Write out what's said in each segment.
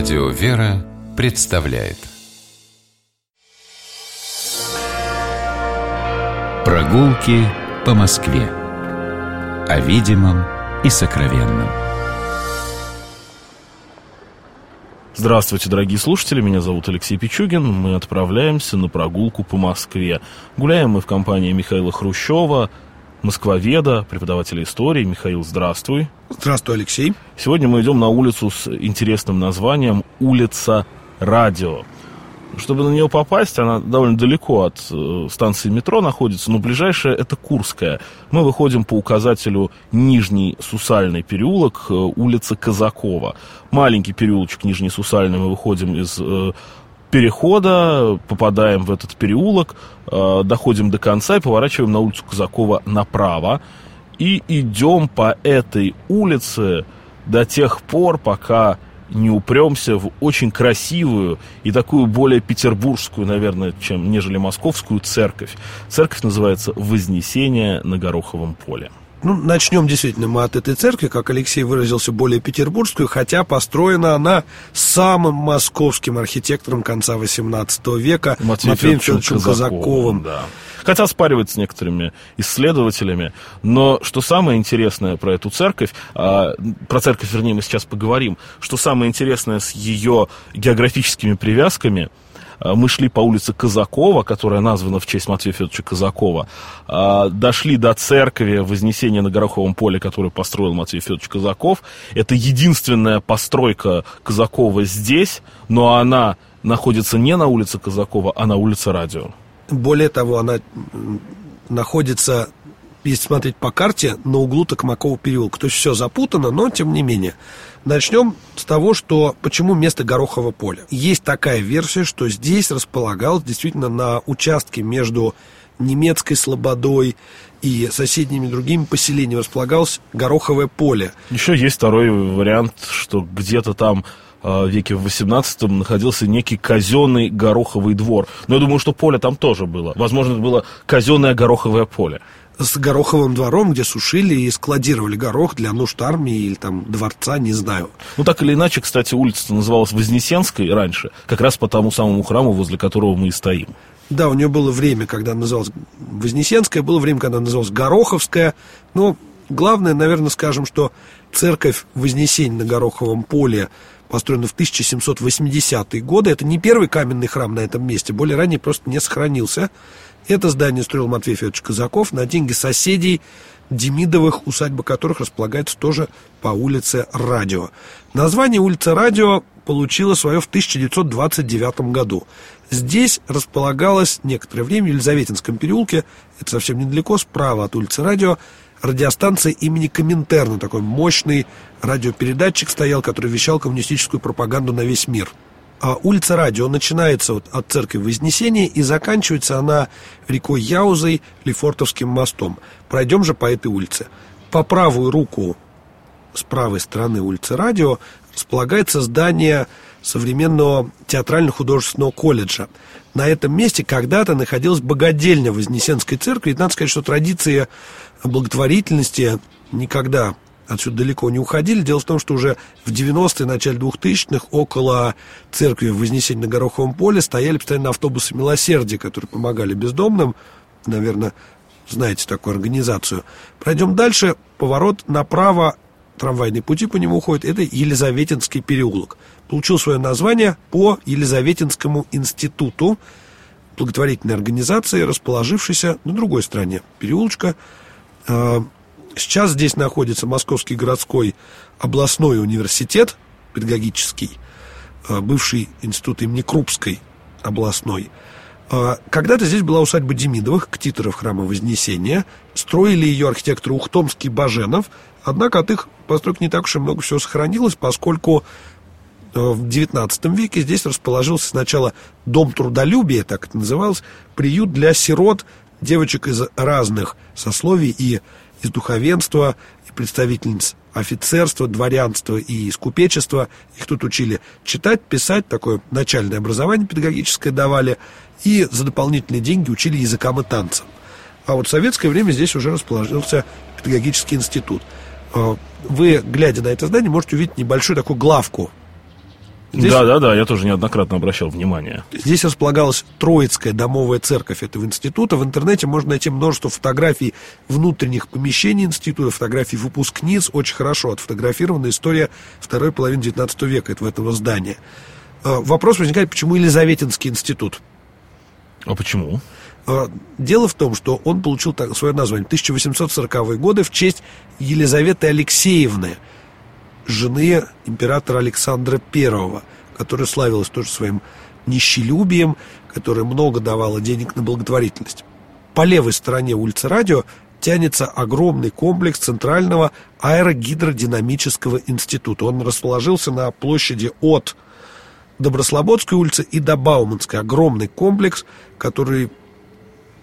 Радио «Вера» представляет. Прогулки по Москве. О видимом и сокровенном. Здравствуйте, дорогие слушатели, меня зовут Алексей Пичугин. Мы отправляемся на прогулку по Москве. Гуляем мы в компании Михаила Хрущева, москвоведа, преподавателя истории. Михаил, здравствуй. Здравствуй, Алексей. Сегодня мы идем на улицу с интересным названием «Улица Радио». Чтобы на нее попасть, она довольно далеко от э, станции метро находится, но ближайшая это Курская. Мы выходим по указателю Нижний Сусальный переулок, э, улица Казакова. Маленький переулочек Нижний Сусальный, мы выходим из э, перехода, попадаем в этот переулок, э, доходим до конца и поворачиваем на улицу Казакова направо. И идем по этой улице до тех пор, пока не упремся в очень красивую и такую более петербургскую, наверное, чем нежели московскую церковь. Церковь называется «Вознесение на Гороховом поле». Ну, начнем действительно мы от этой церкви, как Алексей выразился, более петербургскую, хотя построена она самым московским архитектором конца XVIII века Матвеем, Матвеем Федоровичем Казаковым. Казаковым да. Хотя спаривать с некоторыми исследователями. Но что самое интересное про эту церковь, а, про церковь, вернее, мы сейчас поговорим, что самое интересное с ее географическими привязками – мы шли по улице Казакова, которая названа в честь Матвея Федоровича Казакова, а, дошли до церкви Вознесения на Гороховом поле, которую построил Матвей Федорович Казаков. Это единственная постройка Казакова здесь, но она находится не на улице Казакова, а на улице Радио. Более того, она находится если смотреть по карте, на углу Токмакова переулка. То есть все запутано, но тем не менее. Начнем с того, что почему место Горохово поля. Есть такая версия, что здесь располагалось действительно на участке между немецкой слободой и соседними другими поселениями располагалось Гороховое поле. Еще есть второй вариант, что где-то там веке в 18 находился некий казенный гороховый двор. Но я думаю, что поле там тоже было. Возможно, это было казенное гороховое поле с гороховым двором, где сушили и складировали горох для нужд армии или там дворца, не знаю. Ну, так или иначе, кстати, улица называлась Вознесенской раньше, как раз по тому самому храму, возле которого мы и стоим. Да, у нее было время, когда она называлась Вознесенская, было время, когда она называлась Гороховская. Но главное, наверное, скажем, что церковь Вознесения на Гороховом поле построена в 1780-е годы. Это не первый каменный храм на этом месте, более ранее просто не сохранился. Это здание строил Матвей Федорович Казаков на деньги соседей Демидовых, усадьба которых располагается тоже по улице Радио. Название улицы Радио получило свое в 1929 году. Здесь располагалась некоторое время в Елизаветинском переулке, это совсем недалеко, справа от улицы Радио, радиостанция имени Коминтерна, такой мощный радиопередатчик стоял, который вещал коммунистическую пропаганду на весь мир – а улица Радио начинается вот от церкви Вознесения и заканчивается она рекой Яузой, Лефортовским мостом. Пройдем же по этой улице. По правую руку с правой стороны улицы Радио располагается здание современного театрально-художественного колледжа. На этом месте когда-то находилась богадельня Вознесенской церкви. И надо сказать, что традиция благотворительности никогда отсюда далеко не уходили. Дело в том, что уже в 90-е, начале 2000-х около церкви Вознесения на Гороховом поле стояли постоянно автобусы милосердия, которые помогали бездомным. Наверное, знаете такую организацию. Пройдем дальше. Поворот направо, трамвайные пути по нему уходят. Это Елизаветинский переулок. Получил свое название по Елизаветинскому институту, благотворительной организации, расположившейся на другой стороне переулочка, а, Сейчас здесь находится Московский городской областной университет педагогический, э, бывший институт имени Крупской областной. Э, когда-то здесь была усадьба Демидовых, ктиторов храма Вознесения. Строили ее архитекторы Ухтомский Баженов. Однако от их построек не так уж и много всего сохранилось, поскольку э, в XIX веке здесь расположился сначала дом трудолюбия, так это называлось, приют для сирот, девочек из разных сословий и из духовенства, и представительниц офицерства, дворянства и из купечества. Их тут учили читать, писать, такое начальное образование педагогическое давали, и за дополнительные деньги учили языкам и танцам. А вот в советское время здесь уже расположился педагогический институт. А, вы, глядя на это здание, можете увидеть небольшую такую главку Здесь, Да, да, да, я тоже неоднократно обращал внимание. здесь располагалась Троицкая домовая церковь этого института. В интернете можно найти множество фотографий внутренних помещений института, фотографий выпускниц. Очень хорошо отфотографирована история второй половины XIX века этого, этого здания. Э, Вопрос возникает, почему Елизаветинский институт? А почему? Э, Дело в том, что он получил свое название в 1840-е годы в честь Елизаветы Алексеевны, жены императора Александра I, которая славилась тоже своим нищелюбием, которая много давала денег на благотворительность. По левой стороне улицы Радио тянется огромный комплекс Центрального аэрогидродинамического института. Он расположился на площади от Доброслободской улицы и до Бауманской. Огромный комплекс, который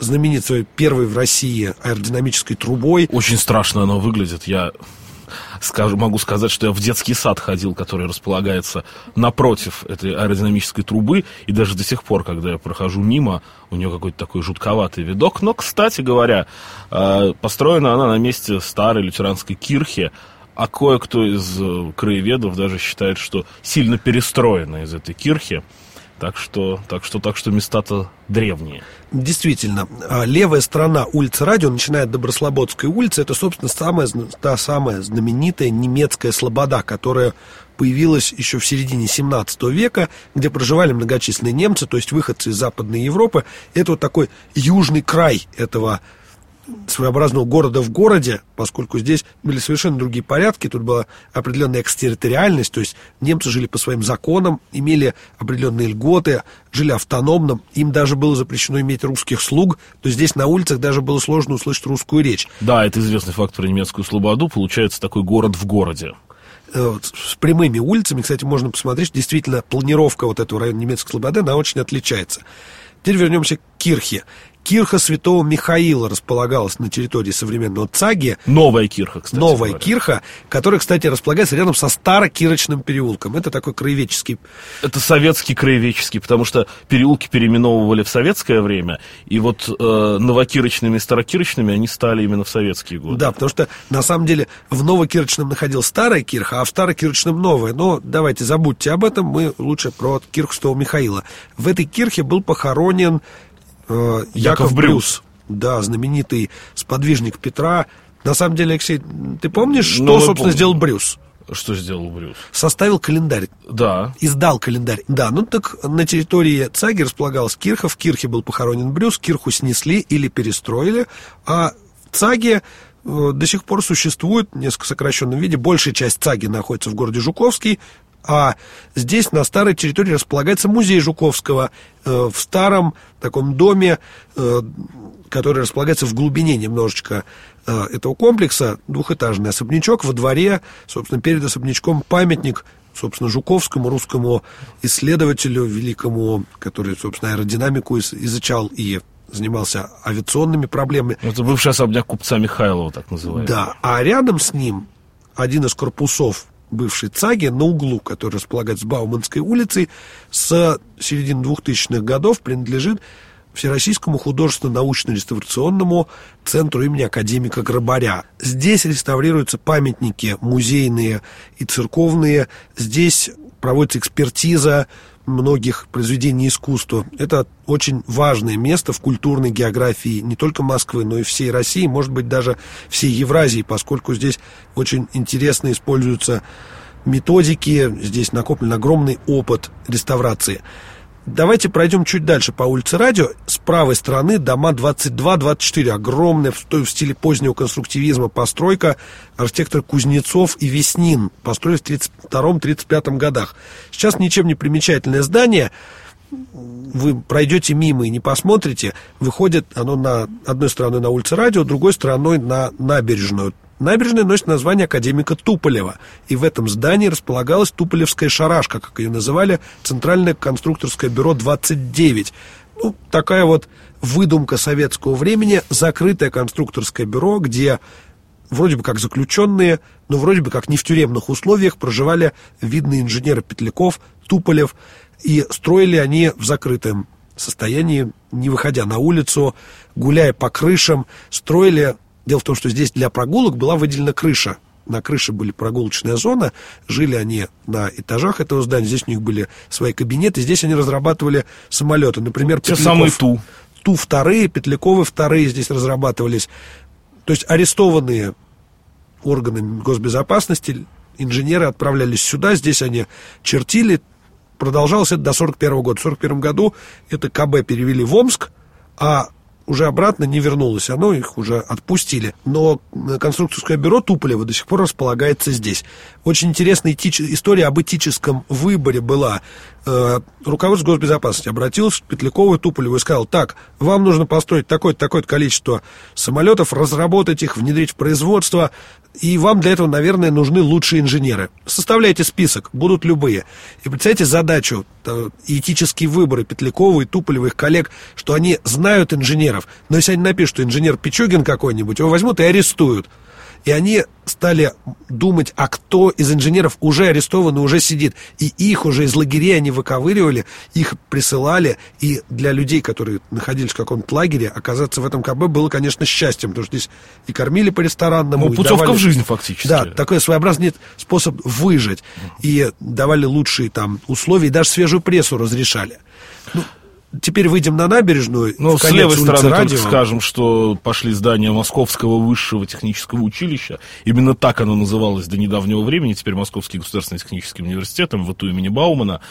знаменит своей первой в России аэродинамической трубой. Очень страшно оно выглядит. Я скажу, могу сказать, что я в детский сад ходил, который располагается напротив этой аэродинамической трубы, и даже до сих пор, когда я прохожу мимо, у нее какой-то такой жутковатый видок. Но, кстати говоря, э, построена она на месте старой лютеранской кирхи, а кое-кто из э, краеведов даже считает, что сильно перестроена из этой кирхи. Так что, так что, так что места-то древние. Действительно, а, левая сторона улицы Радио, начиная от Доброслободской улицы, это, собственно, самая, та самая знаменитая немецкая слобода, которая появилась еще в середине 17 века, где проживали многочисленные немцы, то есть выходцы из Западной Европы. Это вот такой южный край этого своеобразного города в городе, поскольку здесь были совершенно другие порядки, тут была определенная экстерриториальность, то есть немцы жили по своим законам, имели определенные льготы, жили автономно, им даже было запрещено иметь русских слуг, то здесь на улицах даже было сложно услышать русскую речь. Да, это известный факт про немецкую слободу. Получается такой город в городе. Э, с прямыми улицами, кстати, можно посмотреть, действительно, планировка вот этого района немецкой слободы, она очень отличается. Теперь вернемся к Кирхе. Кирха святого Михаила располагалась на территории современного Цаги. Новая кирха, кстати. Новая говоря. кирха, которая, кстати, располагается рядом со Старокирочным переулком. Это такой краеведческий... Это советский краеведческий, потому что переулки переименовывали в советское время, и вот э, новокирочными и старокирочными они стали именно в советские годы. Да, потому что, на самом деле, в Новокирочном находилась старая кирха, а в Старокирочном новая. Но давайте забудьте об этом, мы лучше про кирху Святого Михаила. В этой кирхе был похоронен Яков, Яков Брюс. Брюс. Да, знаменитый сподвижник Петра. На самом деле, Алексей, ты помнишь, что, Ну, собственно, помним. сделал Брюс? Что сделал Брюс? Составил календарь Да. издал календарь. Да, ну так на территории Цаги располагалась кирха, в кирхе был похоронен Брюс, кирху снесли или перестроили, а в Цаге э, до сих пор существует, в несколько сокращенном виде, большая часть Цаги находится в городе Жуковский, а здесь, на старой территории, располагается музей Жуковского э, в старом таком доме, э, который располагается в глубине немножечко э, этого комплекса, двухэтажный особнячок, во дворе, собственно, перед особнячком памятник, собственно, Жуковскому, русскому исследователю великому, который, собственно, аэродинамику из- изучал и занимался авиационными проблемами. Это бывший особняк купца Михайлова, так называемый. Да, а рядом с ним один из корпусов бывшей ЦАГи на углу, который располагается с Бауманской улицей, с середины 2000-х годов принадлежит Всероссийскому художественно-научно-реставрационному центру имени академика Грабаря. Здесь реставрируются памятники музейные и церковные. Здесь проводится экспертиза многих произведений искусства. Это очень важное место в культурной географии не только Москвы, но и всей России, может быть, даже всей Евразии, поскольку здесь очень интересно используются методики, здесь накоплен огромный опыт реставрации. Давайте пройдем чуть дальше по улице Радио. С правой стороны дома 22-24. Огромная, в в стиле позднего конструктивизма постройка. Архитектор Кузнецов и Веснин. Построили в 32-35 годах. Сейчас ничем не примечательное здание. Вы пройдете мимо и не посмотрите. Выходит оно на одной стороной на улице Радио, другой стороной на набережную. Набережная носит название академика Туполева. И в этом здании располагалась Туполевская шарашка, как ее называли, Центральное конструкторское бюро 29. Ну, такая вот выдумка советского времени, закрытое конструкторское бюро, где вроде бы как заключенные, но вроде бы как не в тюремных условиях проживали видные инженеры Петляков, Туполев, и строили они в закрытом состоянии, не выходя на улицу, гуляя по крышам, строили... Дело в том, что здесь для прогулок была выделена крыша на крыше были прогулочная зона, жили они на этажах этого здания, здесь у них были свои кабинеты, здесь они разрабатывали самолеты. Например, Те самые Ту. Ту вторые, Петляковы вторые здесь разрабатывались. То есть арестованные органами госбезопасности инженеры отправлялись сюда, здесь они чертили, продолжалось это до 41 года. В 41 году это КБ перевели в Омск, а уже обратно не вернулось оно, их уже отпустили. Но конструкторское бюро Туполева до сих пор располагается здесь. Очень интересная этич... история об этическом выборе была. Э, руководство госбезопасности обратилось к Петлякову и Туполеву и сказал, так, вам нужно построить такое-то, такое-то количество самолетов, разработать их, внедрить в производство, и вам для этого, наверное, нужны лучшие инженеры. Составляйте список, будут любые. И представьте задачу, этические выборы Петлякова и Туполева, их коллег, что они знают инженеров, но если они напишут, что инженер Пичугин какой-нибудь, его возьмут и арестуют. И они стали думать, а кто из инженеров уже арестован и уже сидит. И их уже из лагерей они выковыривали, их присылали. И для людей, которые находились в каком-то лагере, оказаться в этом КБ было, конечно, счастьем, потому что здесь и кормили по ресторанному. Ну, путевка давали... в жизнь фактически. Да, такой своеобразный способ выжить. И давали лучшие там условия, и даже свежую прессу разрешали. Ну, Теперь выйдем на набережную. Ну, с левой стороны Радио. только скажем, что пошли здания Московского высшего технического училища. Именно так оно называлось до недавнего времени. Теперь Московский государственный технический университет, МВТУ имени Баумана.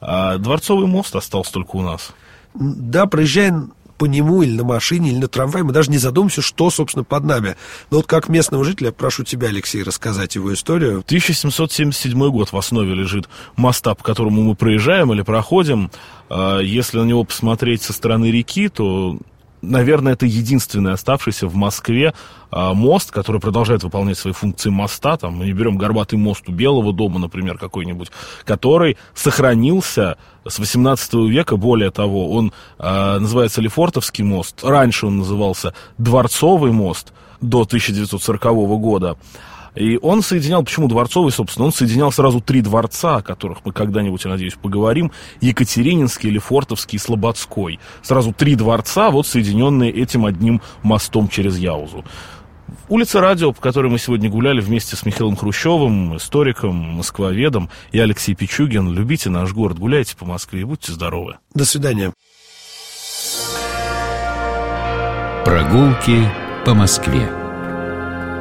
А Дворцовый мост остался только у нас. Да, проезжаем по нему или на машине, или на трамвае, мы даже не задумываемся, что, собственно, под нами. Но вот как местного жителя, прошу тебя, Алексей, рассказать его историю. 1777 год в основе лежит моста, по которому мы проезжаем или проходим. А, если на него посмотреть со стороны реки, то наверное, это единственный оставшийся в Москве а, мост, который продолжает выполнять свои функции моста. Там мы не берем горбатый мост у Белого дома, например, какой-нибудь, который сохранился с 18 века. Более того, он а, называется Лефортовский мост. Раньше он назывался Дворцовый мост до 1940 года. И он соединял, почему дворцовый, собственно, он соединял сразу три дворца, о которых мы когда-нибудь, я надеюсь, поговорим. Екатерининский, Лефортовский и Слободской. Сразу три дворца, вот соединенные этим одним мостом через Яузу. Улица Радио, по которой мы сегодня гуляли вместе с Михаилом Хрущевым, историком, москвоведом, и Алексей Пичугин. Любите наш город, гуляйте по Москве и будьте здоровы. До свидания. Прогулки по Москве.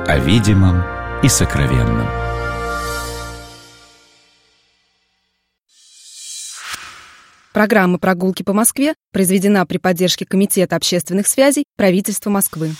О видимом и сокровенном. Программа «Прогулки по Москве» произведена при поддержке Комитета общественных связей правительства Москвы.